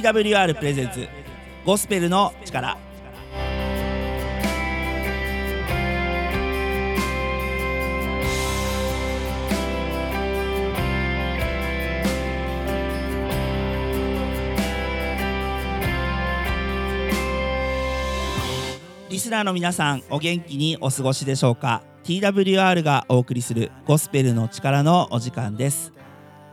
TWR プレゼンツ。ゴスペルの力。リスナーの皆さんお元気にお過ごしでしょうか？TWR がお送りするゴスペルの力のお時間です。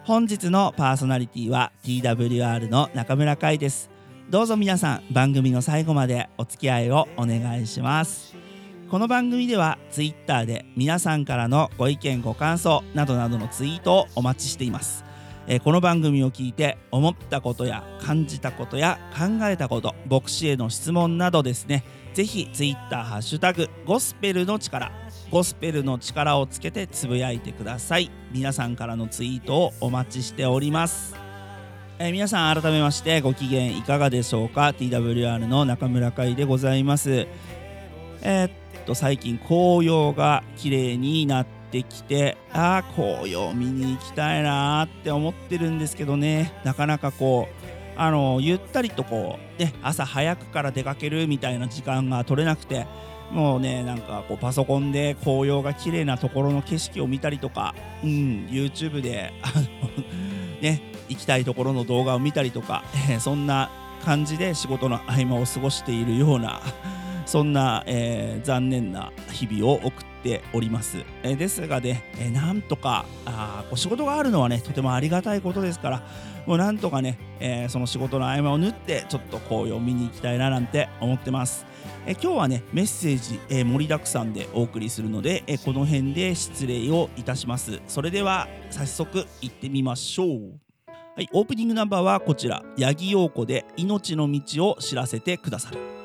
本日のパーソナリティは TWR の中村海です。どうぞ皆さん番組の最後までお付き合いをお願いします。この番組では Twitter で皆さんからのご意見ご感想などなどのツイートをお待ちしています。えこの番組を聞いて思ったことや感じたことや考えたこと牧師への質問などですね。ぜひ Twitter ハッシュタグゴスペルの力ゴスペルの力をつけてつぶやいてください。皆さんからのツイートをお待ちしております、えー皆さん改めましてご機嫌いかがでしょうか？TWR の中村海でございます。えーっと最近紅葉が綺麗になってきてあー紅葉見に行きたいなーって思ってるんですけどね。なかなかこうあのゆったりとこう、ね、朝早くから出かけるみたいな時間が取れなくてもうねなんかこうパソコンで紅葉が綺麗なところの景色を見たりとか、うん、YouTube であの、ね、行きたいところの動画を見たりとか、え そんな感じで仕事の合間を過ごしているようなそんな、えー残念な日々を送ってております。えですがね、えなんとかあこう仕事があるのはねとてもありがたいことですからもうなんとかね、えその仕事の合間を縫ってちょっと紅葉を見に行きたいななんて思ってます。え今日はねメッセージ、え盛りだくさんでお送りするので、えこの辺で失礼をいたします。それでは早速行ってみましょう。はい、オープニングナンバーはこちら八木陽子で命の道を知らせてくださる。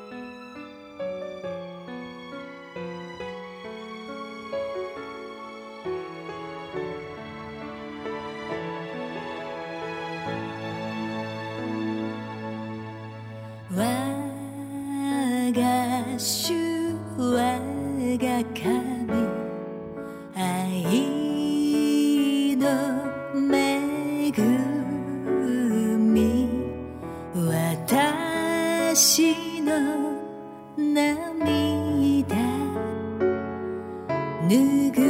拭う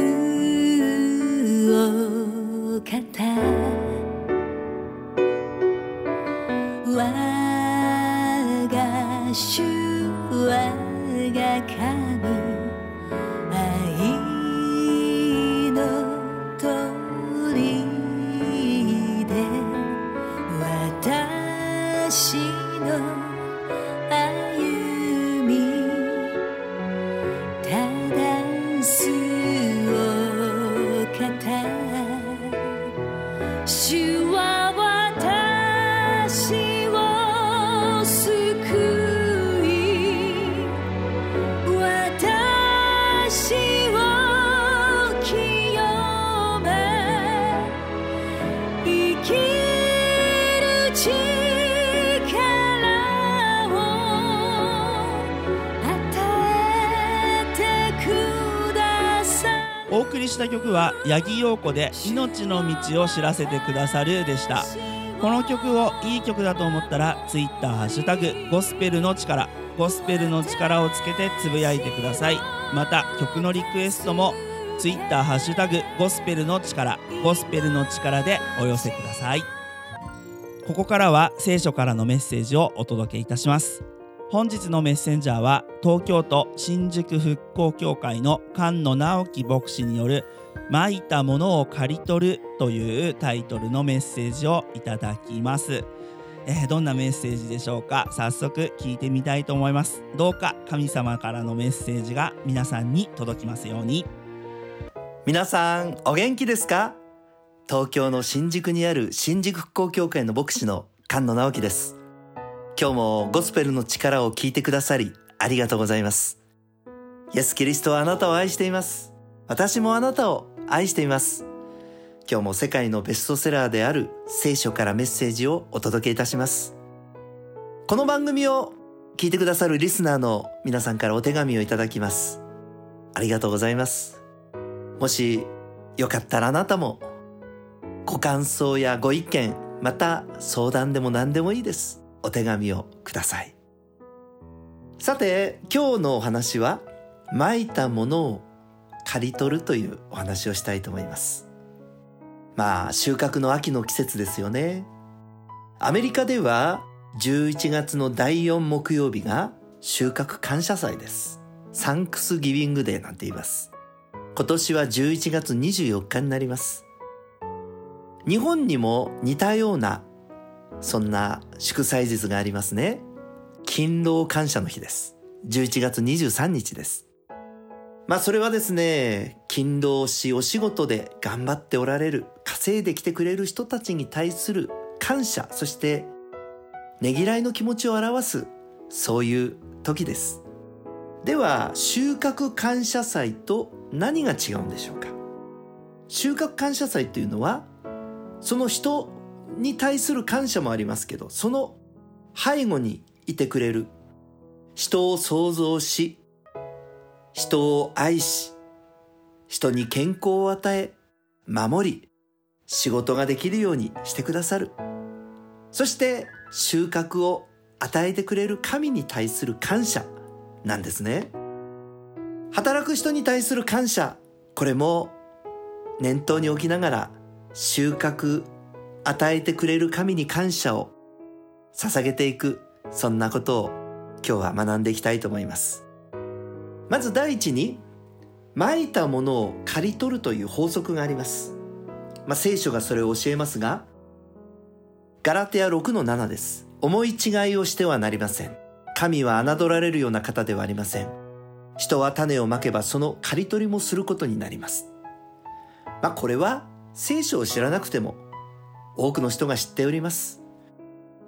りした曲は八木陽子で「命の道を知らせてくださる」でした。この曲をいい曲だと思ったら Twitter ハッシュタグゴスペルの力ゴスペルの力をつけてつぶやいてください。また曲のリクエストも Twitter ハッシュタグゴスペルの力ゴスペルの力でお寄せください。ここからは聖書からのメッセージをお届けいたします。本日のメッセンジャーは東京都新宿復興協会の菅野直樹牧師による「まいたものを刈り取る」というタイトルのメッセージをいただきます、えーどんなメッセージでしょうか？早速聞いてみたいと思います。どうか神様からのメッセージが皆さんに届きますように。皆さんお元気ですか？東京の新宿にある新宿復興協会の牧師の菅野直樹です。今日もゴスペルの力を聞いてくださりありがとうございます。イエス・キリストはあなたを愛しています。私もあなたを愛しています。今日も世界のベストセラーである聖書からメッセージをお届けいたします。この番組を聞いてくださるリスナーの皆さんからお手紙をいただきます。ありがとうございます。もしよかったらあなたもご感想やご意見また相談でも何でもいいです。お手紙をください。さて、今日のお話は、まいたものを刈り取るというお話をしたいと思います。まあ、収穫の秋の季節ですよね。アメリカでは、11月の第4木曜日が収穫感謝祭です。サンクスギビングデーなんて言います。今年は11月24日になります。日本にも似たようなそんな祝祭日がありますね。勤労感謝の日です。11月23日です。まあそれはですね、勤労しお仕事で頑張っておられる、稼いできてくれる人たちに対する感謝、そしてねぎらいの気持ちを表す、そういう時です。では、収穫感謝祭と何が違うんでしょうか収穫感謝祭というのは、その人に対する感謝もありますけど、その背後にいてくれる、人を創造し、人を愛し、人に健康を与え、守り、仕事ができるようにしてくださる。そして収穫を与えてくれる神に対する感謝なんですね。働く人に対する感謝、これも念頭に置きながら収穫与えてくれる神に感謝を捧げていく、そんなことを今日は学んでいきたいと思います。まず第一に、蒔いたものを刈り取るという法則があります。まあ、聖書がそれを教えますが、ガラテヤ6の7です。思い違いをしてはなりません。神は侮られるような方ではありません。人は種をまけばその刈り取りもすることになります。まあこれは聖書を知らなくても多くの人が知っております。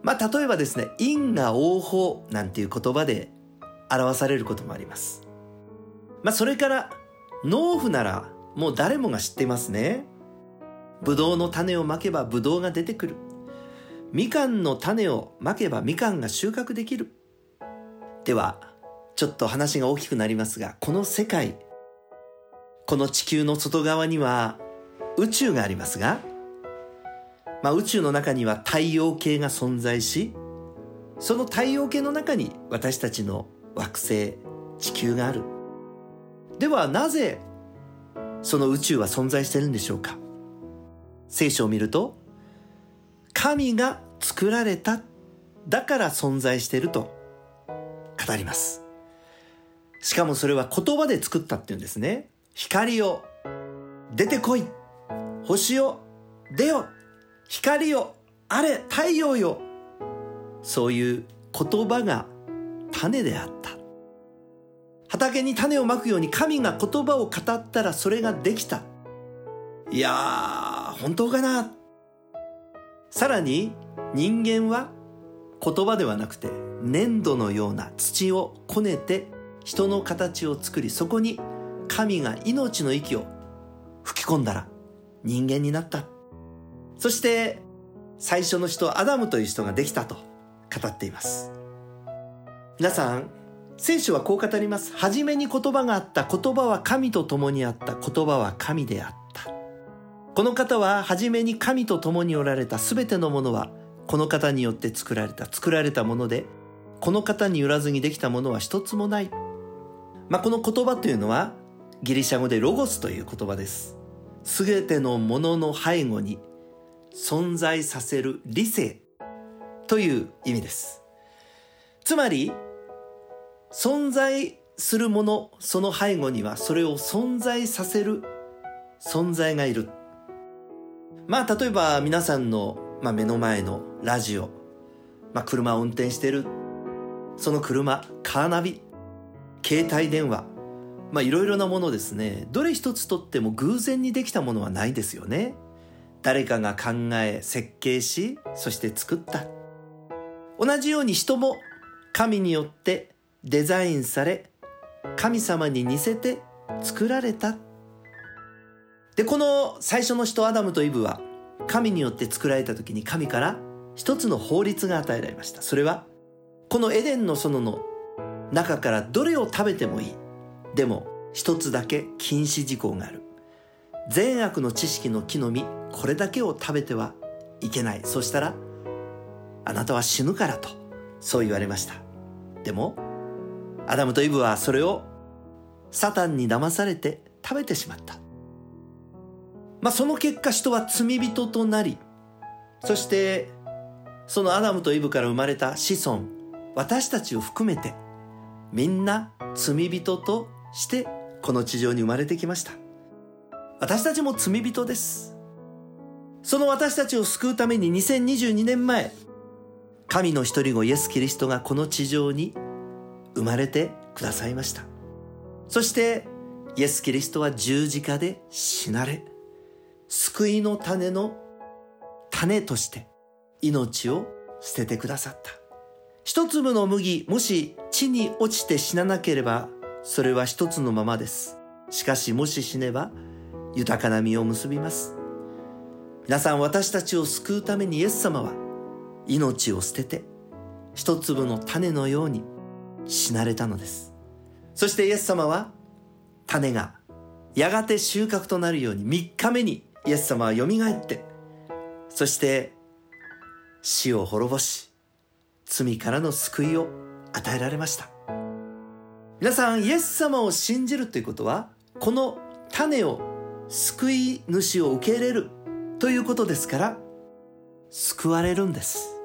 まあ例えばですね、因果応報なんていう言葉で表されることもあります。まあそれから農夫ならもう誰もが知っていますね。ブドウの種をまけばブドウが出てくる。みかんの種をまけばみかんが収穫できる。では、ちょっと話が大きくなりますが、この世界、この地球の外側には宇宙がありますが、まあ、宇宙の中には太陽系が存在し、その太陽系の中に私たちの惑星、地球がある。ではなぜその宇宙は存在してるんでしょうか？聖書を見ると、神が作られた、だから存在してると語ります。しかもそれは言葉で作ったっていうんですね。光よ、出てこい。星よ、出よ。光よ、あれ、太陽よ。そういう言葉が種であった。畑に種をまくように神が言葉を語ったらそれができた。いやー、本当かなさらに人間は言葉ではなくて粘土のような土をこねて人の形を作りそこに神が命の息を吹き込んだら人間になった。そして最初の人アダムという人ができたと語っています。皆さん、聖書はこう語ります。はじめに言葉があった。言葉は神と共にあった。言葉は神であった。この方ははじめに神と共におられた。すべてのものはこの方によって作られた。作られたもので、この方によらずにできたものは一つもない。まあ、この言葉というのはギリシャ語でロゴスという言葉です。すべてのものの背後に存在させる理性という意味です。つまり、存在するもの、その背後にはそれを存在させる存在がいる。まあ、例えば皆さんの、まあ、目の前のラジオ、まあ、車を運転してる、その車、カーナビ、携帯電話、まあ、いろいろなものですね。どれ一つとっても偶然にできたものはないですよね。誰かが考え、設計し、そして作った。同じように人も神によってデザインされ、神様に似せて作られた。で、この最初の人アダムとイブは神によって作られた時に神から一つの法律が与えられました。それは、このエデンの園の中からどれを食べてもいい。でも、一つだけ禁止事項がある。善悪の知識の木の実、これだけを食べてはいけない。そしたら、あなたは死ぬからとそう言われました。でもアダムとイブはそれをサタンに騙されて食べてしまった。まあその結果人は罪人となりそしてそのアダムとイブから生まれた子孫私たちを含めてみんな罪人としてこの地上に生まれてきました。私たちも罪人です。その私たちを救うために2022年前神の一人子イエス・キリストがこの地上に生まれてくださいました。そしてイエス・キリストは十字架で死なれ救いの種の種として命を捨ててくださった。一粒の麦もし地に落ちて死ななければそれは一つのままです。しかしもし死ねば豊かな実を結びます。皆さん私たちを救うためにイエス様は命を捨てて一粒の種のように死なれたのです。そしてイエス様は種がやがて収穫となるように3日目にイエス様はよみがえってそして死を滅ぼし罪からの救いを与えられました。皆さんイエス様を信じるということはこの種を救い主を受け入れる。ということですから救われるんです。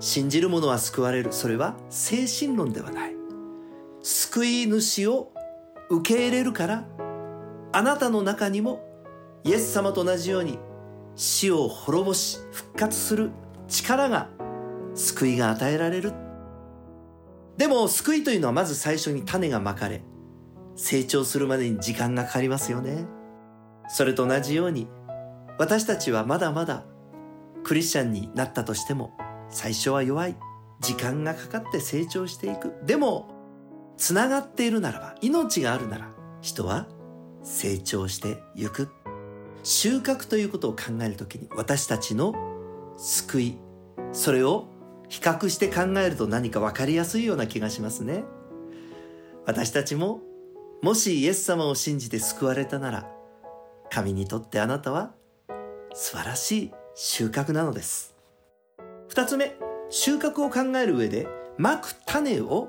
信じる者は救われる。それは精神論ではない。救い主を受け入れるからあなたの中にもイエス様と同じように死を滅ぼし復活する力が救いが与えられる。でも救いというのはまず最初に種がまかれ成長するまでに時間がかかりますよね。それと同じように私たちはまだまだクリスチャンになったとしても最初は弱い。時間がかかって成長していく。でもつながっているならば命があるなら人は成長してゆく。収穫ということを考えるときに私たちの救いそれを比較して考えると何か分かりやすいような気がしますね。私たちももしイエス様を信じて救われたなら神にとってあなたは素晴らしい収穫なのです。二つ目収穫を考える上でまく種を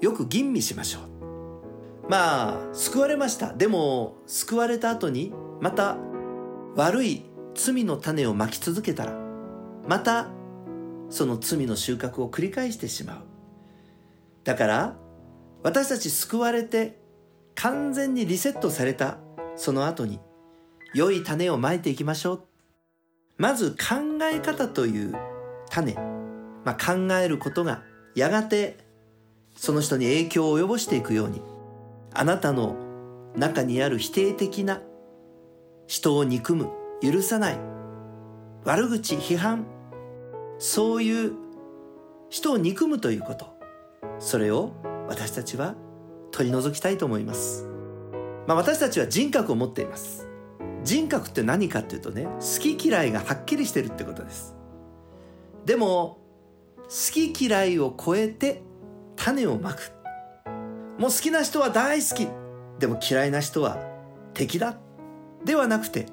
よく吟味しましょう。まあ救われました。でも救われた後にまた悪い罪の種をまき続けたらまたその罪の収穫を繰り返してしまう。だから私たち救われて完全にリセットされたその後に良い種をまいていきましょう。まず考え方という種、まあ、考えることがやがてその人に影響を及ぼしていくようにあなたの中にある否定的な人を憎む許さない悪口批判そういう人を憎むということ。それを私たちは取り除きたいと思います。まあ私たちは人格を持っています。人格って何かっていうとね好き嫌いがはっきりしてるってことです。でも好き嫌いを超えて種をまく。もう好きな人は大好き。でも嫌いな人は敵だ。ではなくて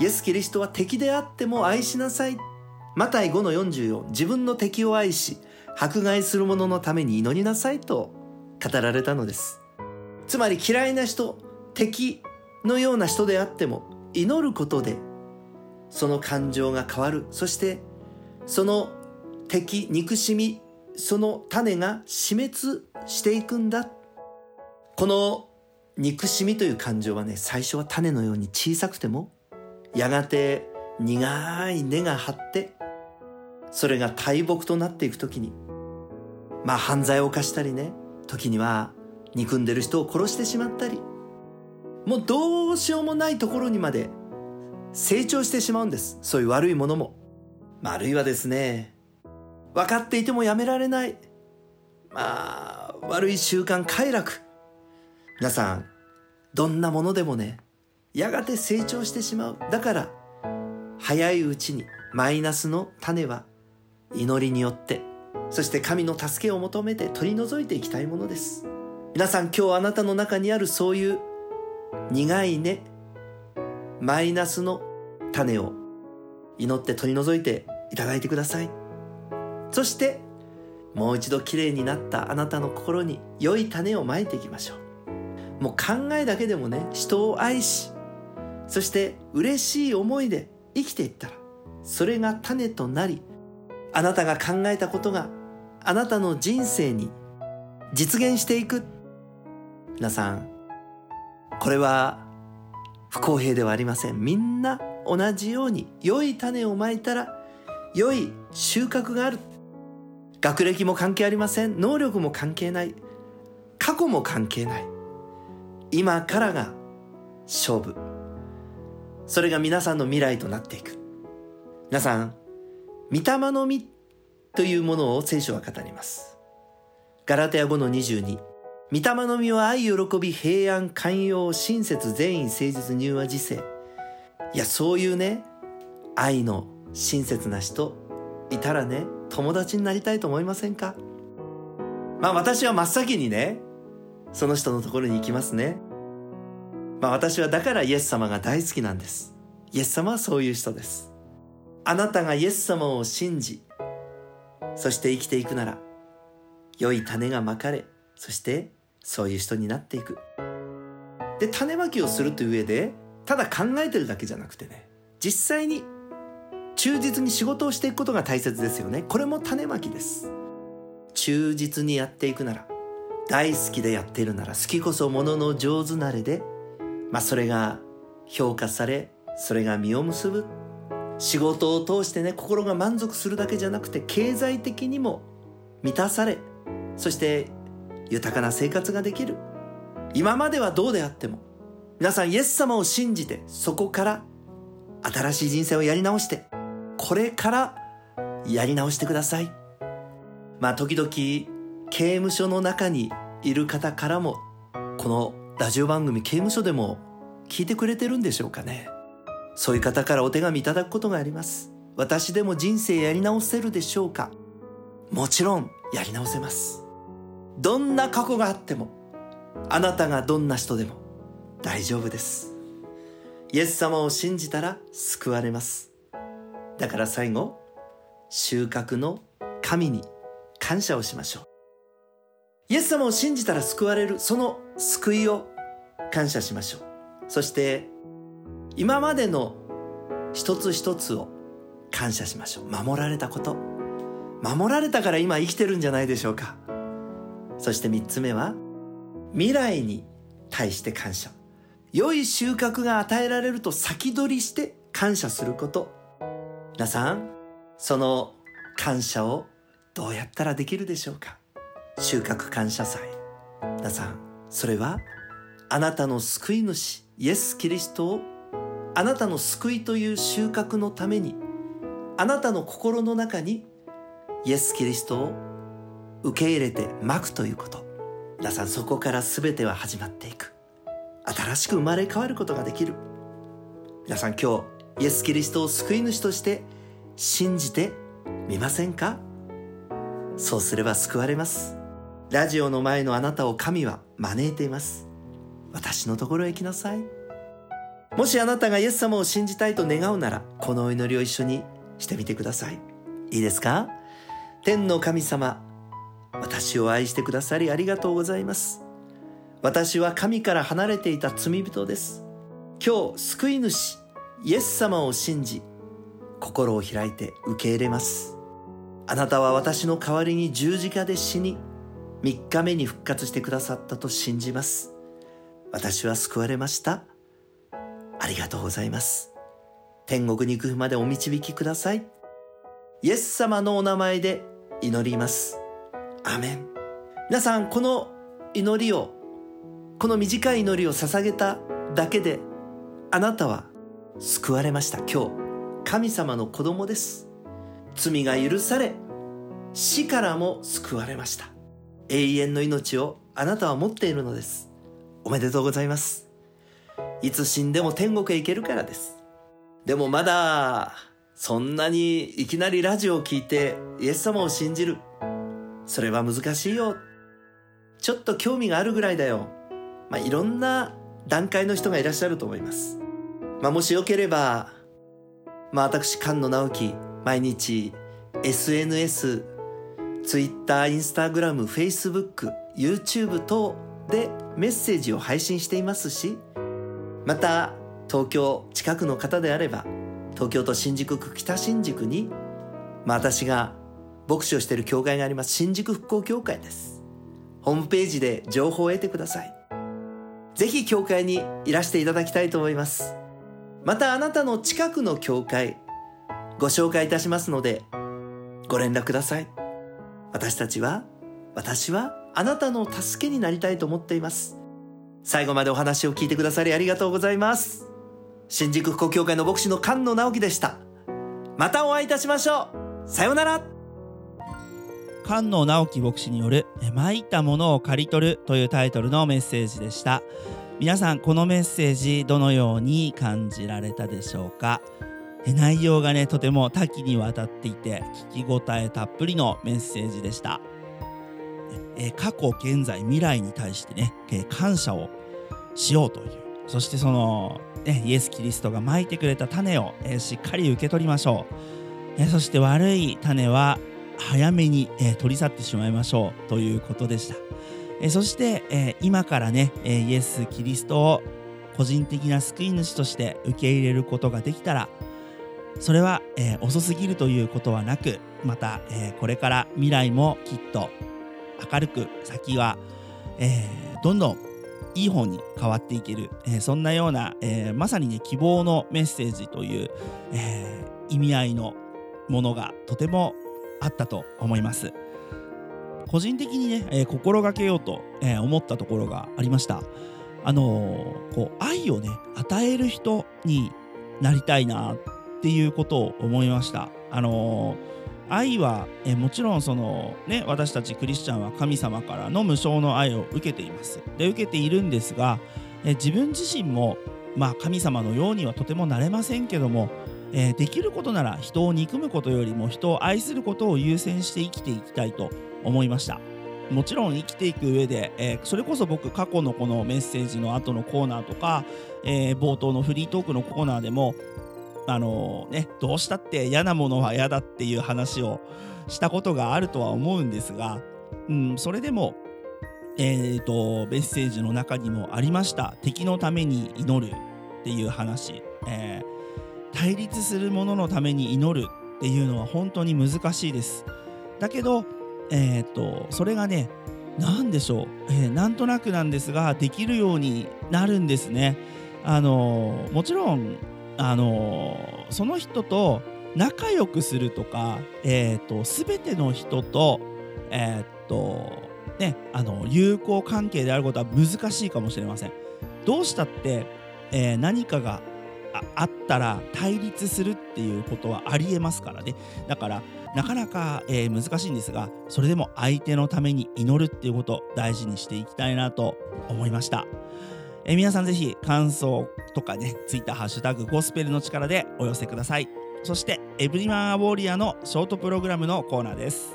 イエス・キリストは敵であっても愛しなさい。マタイ5の44自分の敵を愛し迫害する者のために祈りなさいと語られたのです。つまり嫌いな人敵のような人であっても祈ることでその感情が変わる。そしてその敵憎しみその種が死滅していくんだ。この憎しみという感情はね最初は種のように小さくてもやがて苦い根が張ってそれが大木となっていく時にまあ犯罪を犯したりね時には憎んでる人を殺してしまったりもうどうしようもないところにまで成長してしまうんです。そういう悪いものも、まあ、あるいはですね分かっていてもやめられない。まあ悪い習慣快楽。皆さんどんなものでもねやがて成長してしまう。だから早いうちにマイナスの種は祈りによってそして神の助けを求めて取り除いていきたいものです。皆さん今日あなたの中にあるそういう苦い根マイナスの種を祈って取り除いていただいてください。そしてもう一度きれいになったあなたの心に良い種をまいていきましょう。もう考えだけでもね人を愛しそして嬉しい思いで生きていったらそれが種となりあなたが考えたことがあなたの人生に実現していく。皆さんこれは不公平ではありません。みんな同じように良い種をまいたら良い収穫がある。学歴も関係ありません。能力も関係ない。過去も関係ない。今からが勝負。それが皆さんの未来となっていく。皆さん御霊の実というものを聖書は語ります。ガラテヤ5の22御霊の実は愛喜び平安寛容親切善意誠実柔和自制いやそういうね愛の親切な人いたらね友達になりたいと思いませんか？まあ私は真っ先にねその人のところに行きますね。まあ私はだからイエス様が大好きなんです。イエス様はそういう人です。あなたがイエス様を信じそして生きていくなら良い種がまかれそしてそういう人になっていく。で種まきをするという上でただ考えてるだけじゃなくてね実際に忠実に仕事をしていくことが大切ですよね。これも種まきです。忠実にやっていくなら大好きでやっているなら好きこそものの上手なれでまあそれが評価されそれが実を結ぶ。仕事を通してね心が満足するだけじゃなくて経済的にも満たされそして豊かな生活ができる。今まではどうであっても皆さんイエス様を信じてそこから新しい人生をやり直してこれからやり直してください。まあ時々刑務所の中にいる方からもこのラジオ番組刑務所でも聞いてくれてるんでしょうかね。そういう方からお手紙いただくことがあります。私でも人生やり直せるでしょうか。もちろんやり直せます。どんな過去があってもあなたがどんな人でも大丈夫です。イエス様を信じたら救われます。だから最後収穫の神に感謝をしましょう。イエス様を信じたら救われるその救いを感謝しましょう。そして今までの一つ一つを感謝しましょう。守られたこと。守られたから今生きてるんじゃないでしょうか。そして三つ目は未来に対して感謝。良い収穫が与えられると先取りして感謝すること。皆さんその感謝をどうやったらできるでしょうか？収穫感謝祭。皆さんそれはあなたの救い主イエス・キリストを。あなたの救いという収穫のためにあなたの心の中にイエス・キリストを受け入れてまくということ。皆さんそこから全ては始まっていく。新しく生まれ変わることができる。皆さん今日イエス・キリストを救い主として信じてみませんか？そうすれば救われます。ラジオの前のあなたを神は招いています。私のところへ来なさい。もしあなたがイエス様を信じたいと願うならこのお祈りを一緒にしてみてください。いいですか？天の神様私を愛してくださりありがとうございます。私は神から離れていた罪人です。今日救い主イエス様を信じ心を開いて受け入れます。あなたは私の代わりに十字架で死に3日目に復活してくださったと信じます。私は救われました。ありがとうございます。天国に行くまでお導きください。イエス様のお名前で祈ります。アメン。皆さんこの祈りをこの短い祈りを捧げただけであなたは救われました。今日神様の子供です。罪が許され死からも救われました。永遠の命をあなたは持っているのです。おめでとうございます。いつ死んでも天国へ行けるからです。でもまだそんなにいきなりラジオを聞いてイエス様を信じるそれは難しいよ。ちょっと興味があるぐらいだよ。まあいろんな段階の人がいらっしゃると思います。まあもしよければまあ私菅野直樹毎日 SNS Twitter、Instagram、Facebook、YouTube 等でメッセージを配信していますしまた東京近くの方であれば東京都新宿区北新宿に、まあ、私が牧師をしている教会があります新宿復興協会です。ホームページで情報を得てください。ぜひ教会にいらしていただきたいと思います。またあなたの近くの教会ご紹介いたしますのでご連絡ください。私たちは私はあなたの助けになりたいと思っています。最後までお話を聞いてくださりありがとうございます。新宿復興協会の牧師の菅野直樹でした。またお会いいたしましょう。さようなら。菅野直樹牧師による「参ったものを刈り取る」というタイトルのメッセージでした。皆さんこのメッセージどのように感じられたでしょうか？内容がねとても多岐にわたっていて聞き応えたっぷりのメッセージでした。過去現在未来に対してね感謝をしようという。そしてその、ね、イエス・キリストがまいてくれた種をしっかり受け取りましょう。そして悪い種は早めに、え取り去ってしまいましょうということでした。えそして、え今からね、えイエス・キリストを個人的な救い主として受け入れることができたらそれは、えー遅すぎるということはなくまた、えーこれから未来もきっと明るく先は、えーどんどんいい方に変わっていける、えそんなような、えまさにね希望のメッセージという、え意味合いのものがとてもあったと思います。個人的にね、えー心がけようと、えー思ったところがありました。あのーこう愛をね与える人になりたいなっていうことを思いました。あのー愛はえーもちろんそのね私たちクリスチャンは神様からの無償の愛を受けています。で受けているんですがえー自分自身もまあ神様のようにはとてもなれませんけどもえーできることなら人を憎むことよりも人を愛することを優先して生きていきたいと思いました。もちろん生きていく上で、えーそれこそ僕過去のこのメッセージの後のコーナーとか、えー冒頭のフリートークのコーナーでもあのねどうしたって嫌なものは嫌だっていう話をしたことがあるとは思うんですが、うん、それでもえー、とメッセージの中にもありました。敵のために祈るっていう話、えー対立する者のために祈るっていうのは本当に難しいです。だけど、えー、とそれがね何でしょう、えーなんとなくなんですができるようになるんですね。あのーもちろんあのーその人と仲良くするとか、えー、と全ての人と,、えーとね、あの友好関係であることは難しいかもしれません。どうしたって、えー何かがあったら対立するっていうことはありえますからねだからなかなか、えー難しいんですがそれでも相手のために祈るっていうことを大事にしていきたいなと思いました。えー皆さんぜひ感想とかね、ツイッターハッシュタグゴスペルの力でお寄せください。そして、エブリマンアウォーリアのショートプログラムのコーナーです。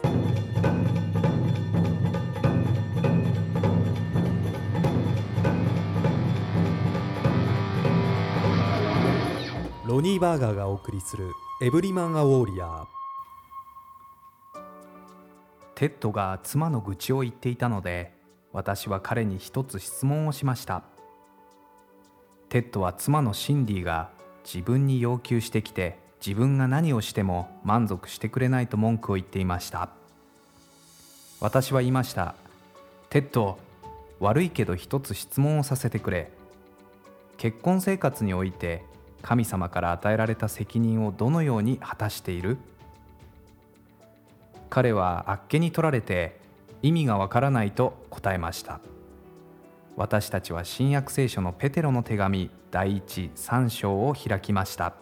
ロニー・バーガーがお送りするエブリマン・ア・ウォーリアテッドが妻の愚痴を言っていたので私は彼に一つ質問をしました。テッドは妻のシンディが自分に要求してきて自分が何をしても満足してくれないと文句を言っていました。私は言いましたテッド悪いけど一つ質問をさせてくれ。結婚生活において神様から与えられた責任をどのように果たしている？彼はあっけに取られて意味がわからないと答えました。私たちは新約聖書のペテロの手紙第一3章を開きました。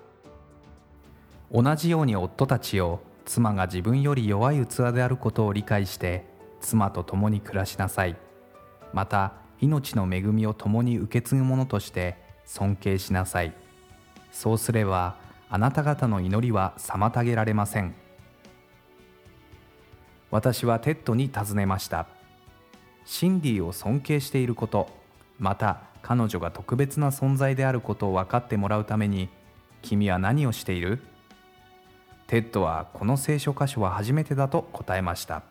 同じように夫たちを妻が自分より弱い器であることを理解して妻と共に暮らしなさい。また命の恵みを共に受け継ぐ者として尊敬しなさい。そうすればあなた方の祈りは妨げられません。私はテッドに尋ねました。シンディを尊敬していることまた彼女が特別な存在であることを分かってもらうために君は何をしている？テッドはこの聖書箇所は初めてだと答えました。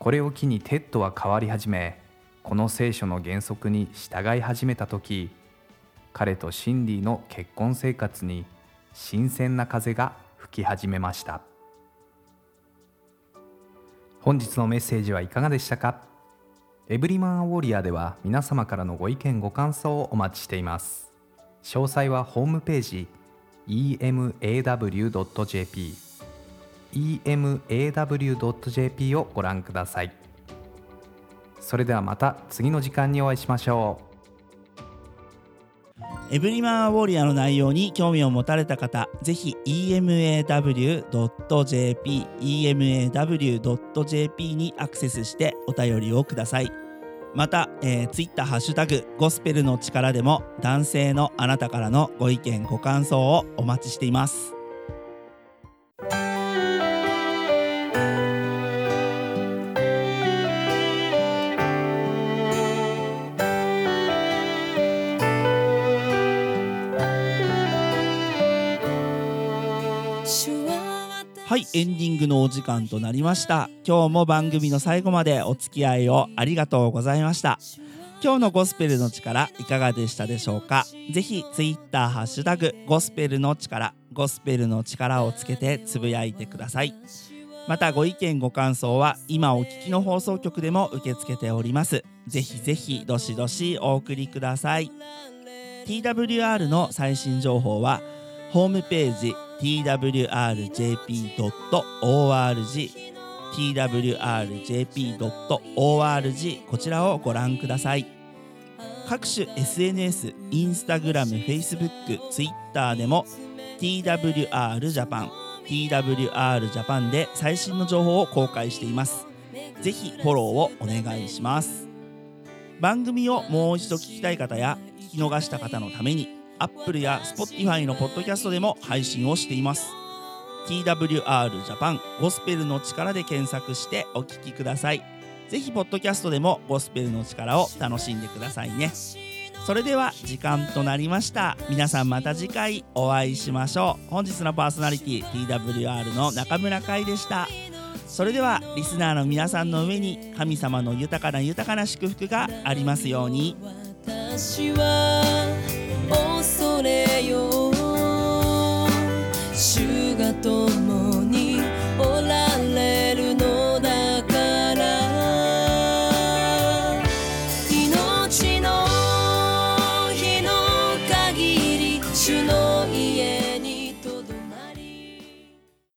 これを機にテッドは変わり始めこの聖書の原則に従い始めた時彼とシンディの結婚生活に新鮮な風が吹き始めました。本日のメッセージはいかがでしたか？エブリマンウォリアーでは皆様からのご意見ご感想をお待ちしています。詳細はホームページ emaw.jp emaw.jp をご覧ください。それではまた次の時間にお会いしましょう。エブリマンウォリアの内容に興味を持たれた方、ぜひ emaw.jp、emaw.jp にアクセスしてお便りをください。また、えー、ツイッターハッシュタグゴスペルの力でも男性のあなたからのご意見ご感想をお待ちしています。はい、エンディングのお時間となりました。今日も番組の最後までお付き合いをありがとうございました。今日のゴスペルの力いかがでしたでしょうか？ぜひツイッターハッシュタグゴスペルの力ゴスペルの力をつけてつぶやいてくださいまたご意見ご感想は今お聞きの放送局でも受け付けておりますぜひぜひどしどしお送りください TWR の最新情報はホームページ twrjp.org twrjp.org こちらをご覧ください。各種 SNS、インスタグラム、フェイスブック、ツイッターでも TWR Japan、TWR Japan で最新の情報を公開しています。ぜひフォローをお願いします。番組をもう一度聞きたい方や聞き逃した方のために Apple や Spotify のポッドキャストでも配信をしています。TWR Japan ゴスペルの力で検索してお聞きください。ぜひポッドキャストでもゴスペルの力を楽しんでくださいね。それでは時間となりました。皆さんまた次回お会いしましょう。本日のパーソナリティ TWR の中村海でした。それではリスナーの皆さんの上に神様の豊かな豊かな祝福がありますように。私はれよ。主が共